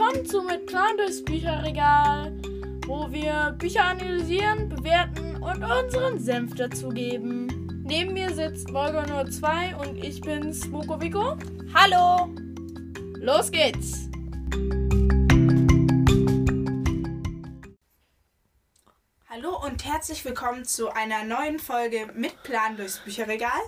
willkommen zu Mit Plan durchs Bücherregal, wo wir Bücher analysieren, bewerten und unseren Senf dazugeben. Neben mir sitzt Volga nur 2 und ich bin Smokovico. Hallo! Los geht's! Hallo und herzlich willkommen zu einer neuen Folge mit Plan durchs Bücherregal.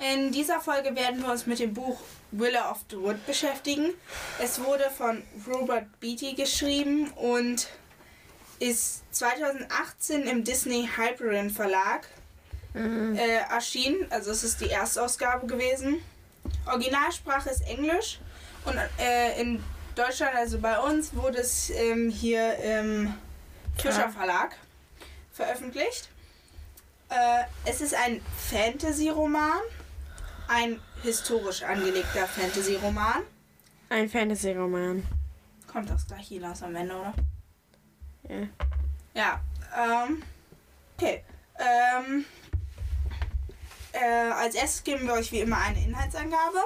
In dieser Folge werden wir uns mit dem Buch Willow of the Wood beschäftigen. Es wurde von Robert Beatty geschrieben und ist 2018 im Disney Hyperion Verlag äh, erschienen. Also es ist die Erstausgabe gewesen. Originalsprache ist Englisch und äh, in Deutschland, also bei uns, wurde es ähm, hier im Fischer Verlag veröffentlicht. Äh, es ist ein Fantasy-Roman, ein historisch angelegter Fantasy-Roman. Ein Fantasy-Roman. Kommt das gleich hinaus am Ende, oder? Ja. Ja, ähm, okay. Ähm, äh, als erstes geben wir euch wie immer eine Inhaltsangabe.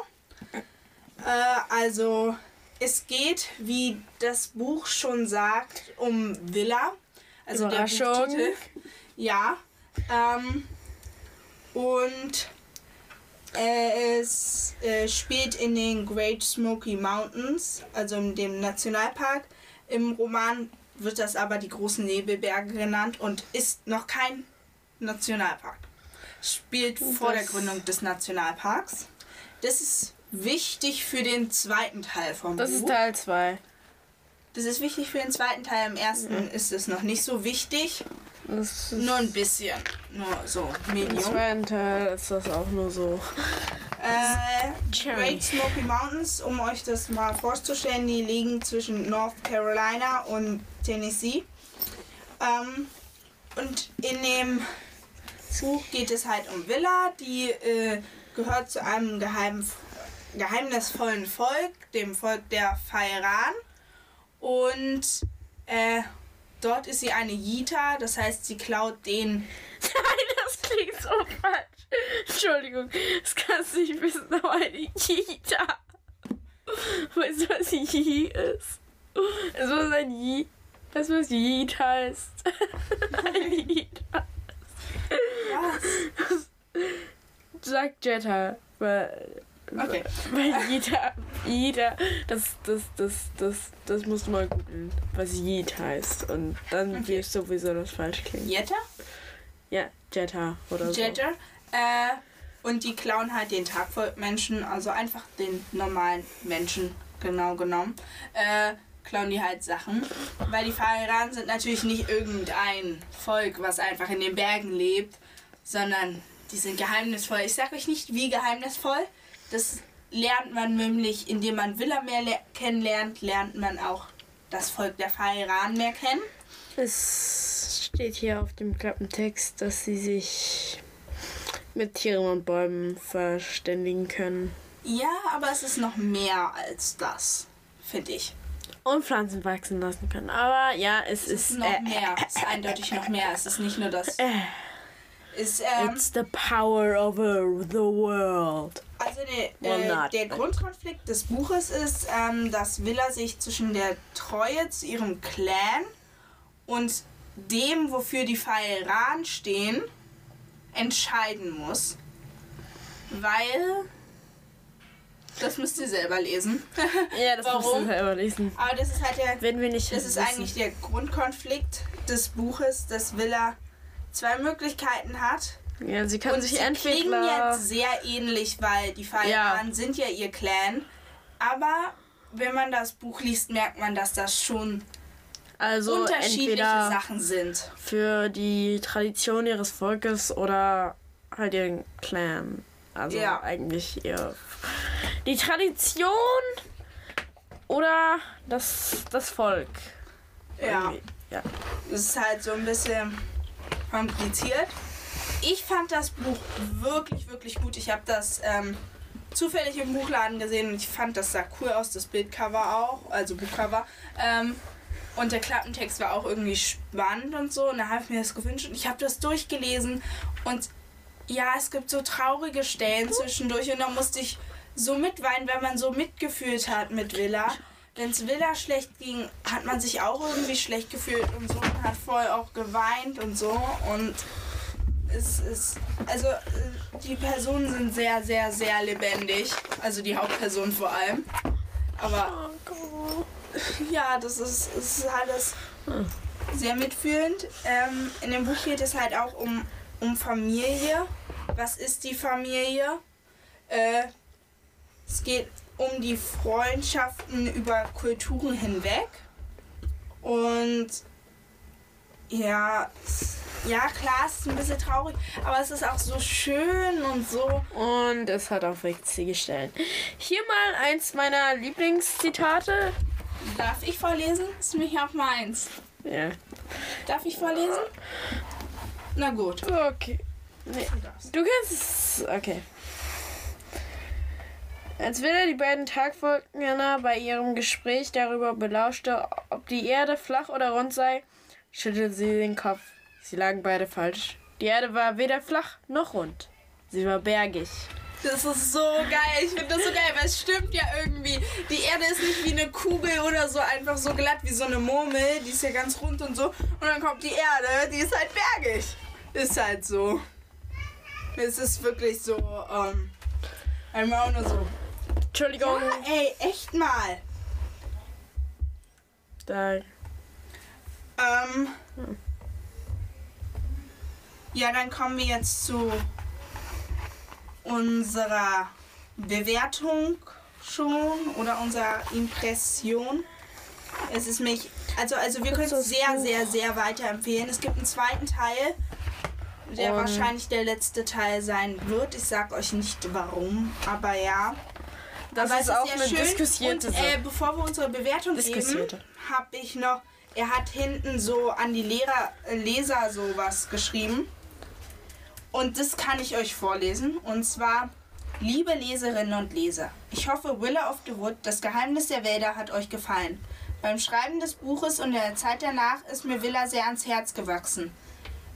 Äh, also, es geht, wie das Buch schon sagt, um Villa. Also der. Buchtitel. Ja. Ähm, und es äh, spielt in den Great Smoky Mountains, also in dem Nationalpark. Im Roman wird das aber die großen Nebelberge genannt und ist noch kein Nationalpark. Spielt vor der Das- Gründung des Nationalparks. Das ist wichtig für den zweiten Teil vom Das Buch. ist Teil 2. das ist wichtig für den zweiten Teil. Im ersten ist es noch nicht so wichtig. Das ist Nur ein bisschen. Nur so Im Medium. zweiten Teil ist das auch nur so. Äh. Great Smoky Mountains, um euch das mal vorzustellen, die liegen zwischen North Carolina und Tennessee. Ähm, und in dem Buch geht es halt um Villa, die äh, gehört zu einem geheim, geheimnisvollen Volk, dem Volk der Fairan. Und äh, dort ist sie eine Jita, das heißt, sie klaut den Nein, das klingt so falsch. Entschuldigung, das kannst du nicht wissen, aber eine Jita. Weißt du, was Yi ist? Du, was ein Yi? Weißt du, was Yeet heißt? ein Yeet. Was? Sag Jetta. Weil, Okay. weil Jita, Jita, das, das, das, das, das musst du mal googeln, was Yeet heißt. Und dann Okay. wirst du sowieso das falsch klingt. Jetta? Ja, Jetta oder so. Jedger. Äh, und die klauen halt den Tagvolk-Menschen, also einfach den normalen Menschen, genau genommen. Äh, klauen die halt Sachen. Weil die Fahiranen sind natürlich nicht irgendein Volk, was einfach in den Bergen lebt, sondern die sind geheimnisvoll. Ich sag euch nicht, wie geheimnisvoll. Das lernt man nämlich, indem man Villa mehr le- kennenlernt, lernt man auch das Volk der Fahiranen mehr kennen. Es steht hier auf dem Klappentext, dass sie sich mit Tieren und Bäumen verständigen können. Ja, aber es ist noch mehr als das, finde ich. Und Pflanzen wachsen lassen können. Aber ja, es, Es ist. ist noch äh, mehr. Es ist eindeutig noch mehr. Es ist nicht nur das. Äh, Ist, ähm, it's the power over the world. also der, Well, äh, not. der Grundkonflikt des Buches ist, ähm, dass Villa sich zwischen der Treue zu ihrem Clan und dem, wofür die Fairan stehen, entscheiden muss. Weil. Das müsst ihr selber lesen. Ja, das Warum? du selber lesen. Aber das ist halt der Wenn wir nicht. Das ist wissen. eigentlich der Grundkonflikt des Buches, dass Villa zwei Möglichkeiten hat. Ja, sie kann und sich sie klingen entweder. jetzt sehr ähnlich, weil die Feiern sind ja ihr Clan. Aber wenn man das Buch liest, merkt man, dass das schon Also unterschiedliche Sachen sind. für die Tradition ihres Volkes oder halt ihren Clan. Also Ja. eigentlich ihr die Tradition oder das, das Volk. Ja, Irgendwie. ja. es ist halt so ein bisschen kompliziert. Ich fand das Buch wirklich, wirklich gut. Ich habe das ähm, zufällig im Buchladen gesehen und ich fand, das sah cool aus, das Bildcover auch, also Buchcover. Ähm, und der Klappentext war auch irgendwie spannend und so. Und da habe ich mir das gewünscht und ich habe das durchgelesen. Und ja, es gibt so traurige Stellen zwischendurch und da musste ich so mitweinen, wenn man so mitgefühlt hat mit Villa. Wenn es Villa schlecht ging, hat man sich auch irgendwie schlecht gefühlt und so und hat voll auch geweint und so. Und es ist, also äh, die Personen sind sehr, sehr, sehr lebendig. Also die Hauptperson vor allem. Aber ja, das ist, ist alles sehr mitfühlend. Ähm, in dem Buch geht es halt auch um, um Familie. Was ist die Familie? Äh, es geht um die Freundschaften über Kulturen hinweg. Und ja, ja klar, es ist ein bisschen traurig, aber es ist auch so schön und so. Und es hat auch witzige Stellen. Hier mal eins meiner Lieblingszitate. Darf ich vorlesen? Das ist nämlich auch meins. Ja. Darf ich vorlesen? Na gut. Okay. Nee. Du kannst es. Okay. Als Wille die beiden Tagfolgner bei ihrem Gespräch darüber belauschte, ob die Erde flach oder rund sei, schüttelte sie den Kopf. Sie lagen beide falsch. Die Erde war weder flach noch rund. Sie war bergig. Das ist so geil. Ich finde das so geil, weil es stimmt ja irgendwie. Die Erde ist nicht wie eine Kugel oder so einfach so glatt wie so eine Murmel. Die ist ja ganz rund und so. Und dann kommt die Erde, die ist halt bergig. Ist halt so. Es ist wirklich so, ähm, einmal auch nur so. Entschuldigung. Ja, ey, echt mal. Da. Ähm, ja, dann kommen wir jetzt zu unserer Bewertung schon oder unserer Impression. Es ist mich, also, also wir können es sehr, sehr, sehr weiterempfehlen. Es gibt einen zweiten Teil, der Und- wahrscheinlich der letzte Teil sein wird. Ich sag euch nicht warum, aber ja. Das ist es auch sehr eine schön. diskutierte Und, äh, bevor wir unsere Bewertung geben, habe ich noch, er hat hinten so an die Lehrer, äh, Leser sowas geschrieben. Und das kann ich euch vorlesen. Und zwar, liebe Leserinnen und Leser, ich hoffe, Willa of the Wood, das Geheimnis der Wälder, hat euch gefallen. Beim Schreiben des Buches und der Zeit danach ist mir Willa sehr ans Herz gewachsen.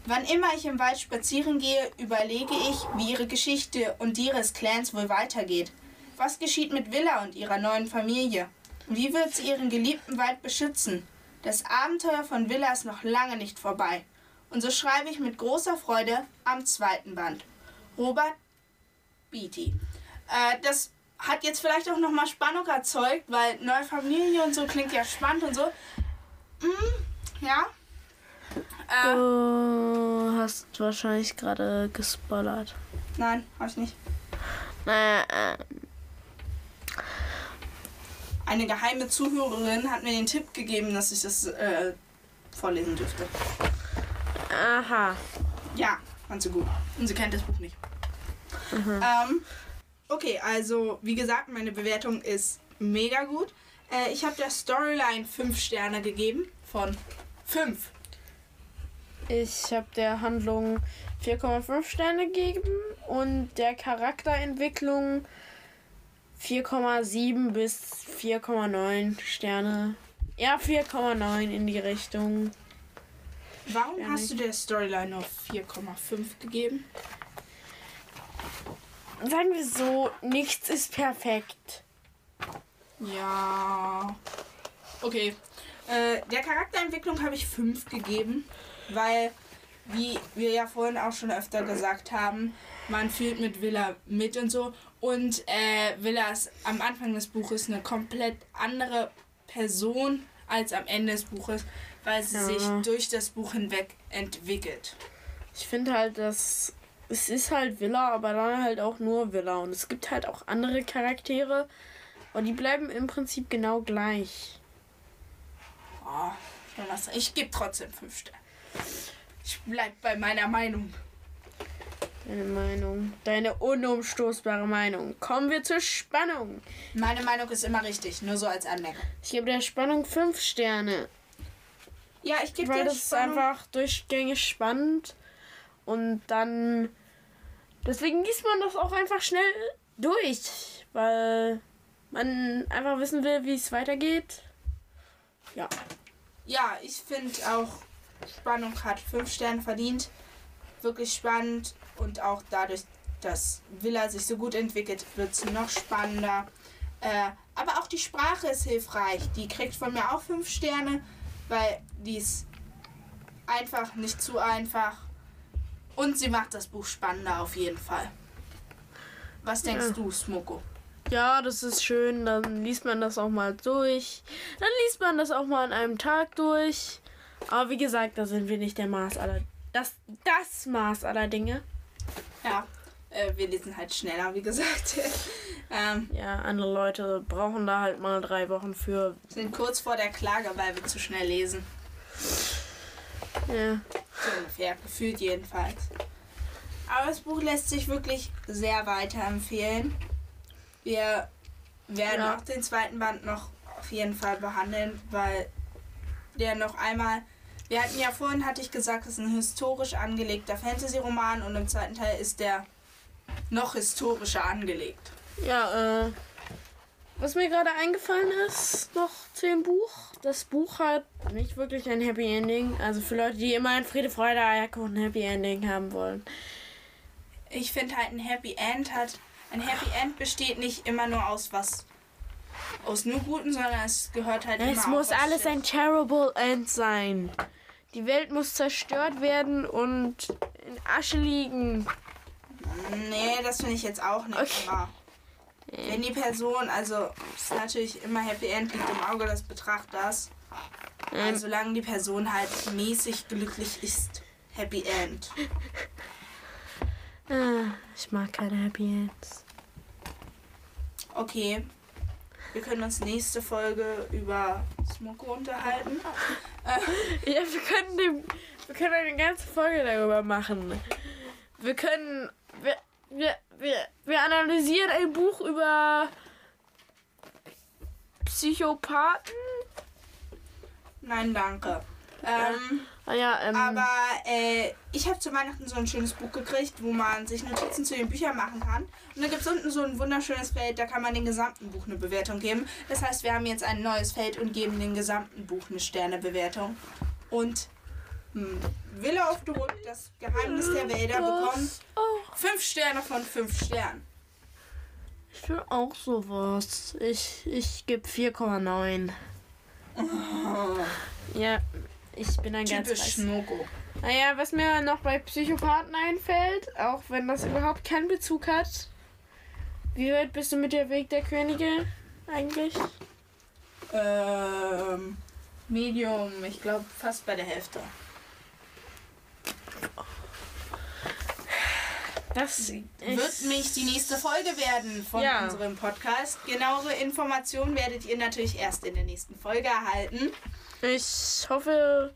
Wann immer ich im Wald spazieren gehe, überlege ich, wie ihre Geschichte und die ihres Clans wohl weitergeht. Was geschieht mit Villa und ihrer neuen Familie? Wie wird sie ihren geliebten Wald beschützen? Das Abenteuer von Villa ist noch lange nicht vorbei. Und so schreibe ich mit großer Freude am zweiten Band. Robert Beatty. Äh, das hat jetzt vielleicht auch nochmal Spannung erzeugt, weil neue Familie und so klingt ja spannend und so. Mm, ja. Äh, Du hast wahrscheinlich gerade gespoilert. nein, hab ich nicht. Naja, äh, Eine geheime Zuhörerin hat mir den Tipp gegeben, dass ich das äh, vorlesen dürfte. aha. Ja, fand sie gut. Und sie kennt das Buch nicht. Ähm, okay, also wie gesagt, meine Bewertung ist mega gut. Äh, ich habe der Storyline 5 Sterne gegeben von 5. Ich habe der Handlung 4,5 Sterne gegeben und der Charakterentwicklung 4,7 bis 4,9 Sterne. Ja, 4,9 in die Richtung. Warum Ja, hast du der Storyline nur 4,5 gegeben? Sagen wir so, nichts ist perfekt. Ja. Okay. Äh, der Charakterentwicklung habe ich 5 gegeben, weil, wie wir ja vorhin auch schon öfter gesagt haben, man fühlt mit Villa mit und so. Und äh, Villa ist am Anfang des Buches eine komplett andere Person als am Ende des Buches, weil sie Ja. sich durch das Buch hinweg entwickelt. Ich finde halt, dass es ist halt Villa, aber dann halt auch nur Villa. Und es gibt halt auch andere Charaktere und die bleiben im Prinzip genau gleich. Oh. Ich gebe trotzdem 5 Sterne. Ich bleib bei meiner Meinung. Deine Meinung, deine unumstoßbare Meinung. Kommen wir zur Spannung. Meine Meinung ist immer richtig, nur so als Anmerkung. Ich gebe der Spannung 5 Sterne. Ja, ich gebe Weil dir das ist Spannung- einfach durchgängig spannend. Und dann. Deswegen liest man das auch einfach schnell durch. Weil man einfach wissen will, wie es weitergeht. Ja. Ja, ich finde auch, Spannung hat 5 Sterne verdient. Wirklich spannend und auch dadurch, dass Villa sich so gut entwickelt, wird es noch spannender. Äh, aber auch die Sprache ist hilfreich. Die kriegt von mir auch fünf Sterne, weil die ist einfach, nicht zu einfach. Und sie macht das Buch spannender auf jeden Fall. Was denkst Ja. du, Smoko? Ja, das ist schön. Dann liest man das auch mal durch. Dann liest man das auch mal an einem Tag durch. Aber wie gesagt, da sind wir nicht der Maß aller. Das, das Maß aller Dinge. Ja, äh, wir lesen halt schneller, wie gesagt. ähm, Ja, andere Leute brauchen da halt mal drei Wochen für. sind kurz vor der Klage, weil wir zu schnell lesen. Ja. So ungefähr, gefühlt jedenfalls. Aber das Buch lässt sich wirklich sehr weiterempfehlen. Wir werden Ja. auch den zweiten Band noch auf jeden Fall behandeln, weil der noch einmal. Wir hatten ja vorhin, hatte ich gesagt, es ist ein historisch angelegter Fantasy-Roman und im zweiten Teil ist der noch historischer angelegt. Ja, äh. Was mir gerade eingefallen ist, noch zu dem Buch. Das Buch hat nicht wirklich ein Happy Ending. Also für Leute, die immer ein Friede, Freude, Eierkuchen Happy Ending haben wollen. Ich finde halt ein Happy End hat. Ein Happy End besteht nicht immer nur aus was. Aus nur Guten, sondern es gehört halt immer Es muss alles ein terrible End sein. Die Welt muss zerstört werden und in Asche liegen. Nee, das finde ich jetzt auch nicht Okay. immer. Wenn die Person, also ist natürlich immer Happy End liegt im Auge des Betrachters. Ähm, solange die Person halt mäßig glücklich ist, Happy End. ah, ich mag keine Happy Ends. Okay. Wir können uns nächste Folge über Smoko unterhalten. Ja, wir können, dem, wir können eine ganze Folge darüber machen. Wir können. Wir, wir, wir, wir analysieren ein Buch über Psychopathen. Nein, danke. Ähm, Ah ja, ähm. aber äh, ich habe zu Weihnachten so ein schönes Buch gekriegt, wo man sich Notizen zu den Büchern machen kann. Und da gibt es unten so ein wunderschönes Feld, da kann man dem gesamten Buch eine Bewertung geben. Das heißt, wir haben jetzt ein neues Feld und geben dem gesamten Buch eine Sternebewertung. Und hm, Villa of the Wood, das Geheimnis der Wälder, bekommt Oh, 5 Sterne von 5 Sternen. ich will auch sowas. Ich, ich gebe 4,9. Ja, ich bin ein ganz Typisch. Schmoko. Naja, was mir noch bei Psychopathen einfällt, auch wenn das überhaupt keinen Bezug hat. Wie weit bist du mit der Weg der Könige eigentlich? Ähm, Medium, ich glaube fast bei der Hälfte. Das Wird mich die nächste Folge werden von Ja. unserem Podcast. Genauere Informationen werdet ihr natürlich erst in der nächsten Folge erhalten. Ich hoffe,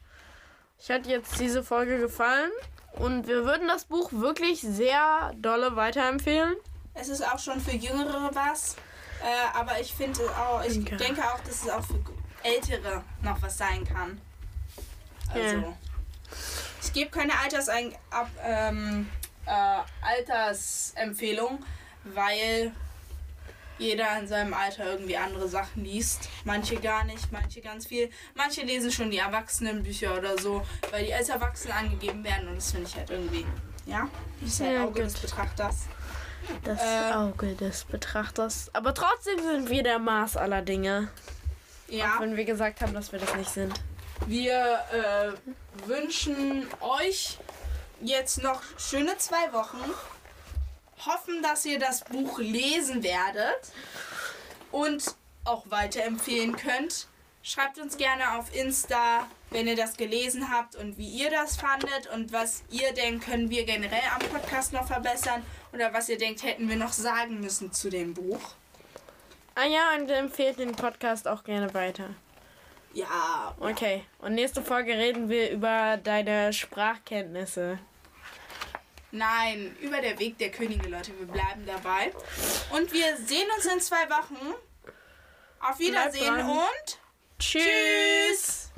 euch hat jetzt diese Folge gefallen. Und wir würden das Buch wirklich sehr dolle weiterempfehlen. Es ist auch schon für Jüngere was, äh, aber ich finde auch, ich Denke. denke auch, dass es auch für Ältere noch was sein kann. Also, Ja. ich gebe keine Altersein ab, ähm, äh, Altersempfehlung, weil jeder in seinem Alter irgendwie andere Sachen liest. Manche gar nicht, manche ganz viel. Manche lesen schon die Erwachsenenbücher oder so, weil die als Erwachsene angegeben werden und das finde ich halt irgendwie, ja, das ist halt Ja, Auge gut. des Betrachters. Das Äh. Auge des Betrachters. Aber trotzdem sind wir der Maß aller Dinge. Ja. Auch wenn wir gesagt haben, dass wir das nicht sind. Wir äh, wünschen euch jetzt noch schöne zwei Wochen. Hoffen, dass ihr das Buch lesen werdet und auch weiterempfehlen könnt. Schreibt uns gerne auf Insta, wenn ihr das gelesen habt und wie ihr das fandet und was ihr denkt, können wir generell am Podcast noch verbessern oder was ihr denkt, hätten wir noch sagen müssen zu dem Buch. Ah ja, und empfehlt den Podcast auch gerne weiter. Ja, Okay, und nächste Folge reden wir über deine Sprachkenntnisse. Nein, über der Weg der Könige, Leute. Wir bleiben dabei. Und wir sehen uns in zwei Wochen. Auf Wiedersehen und Tschüss. tschüss.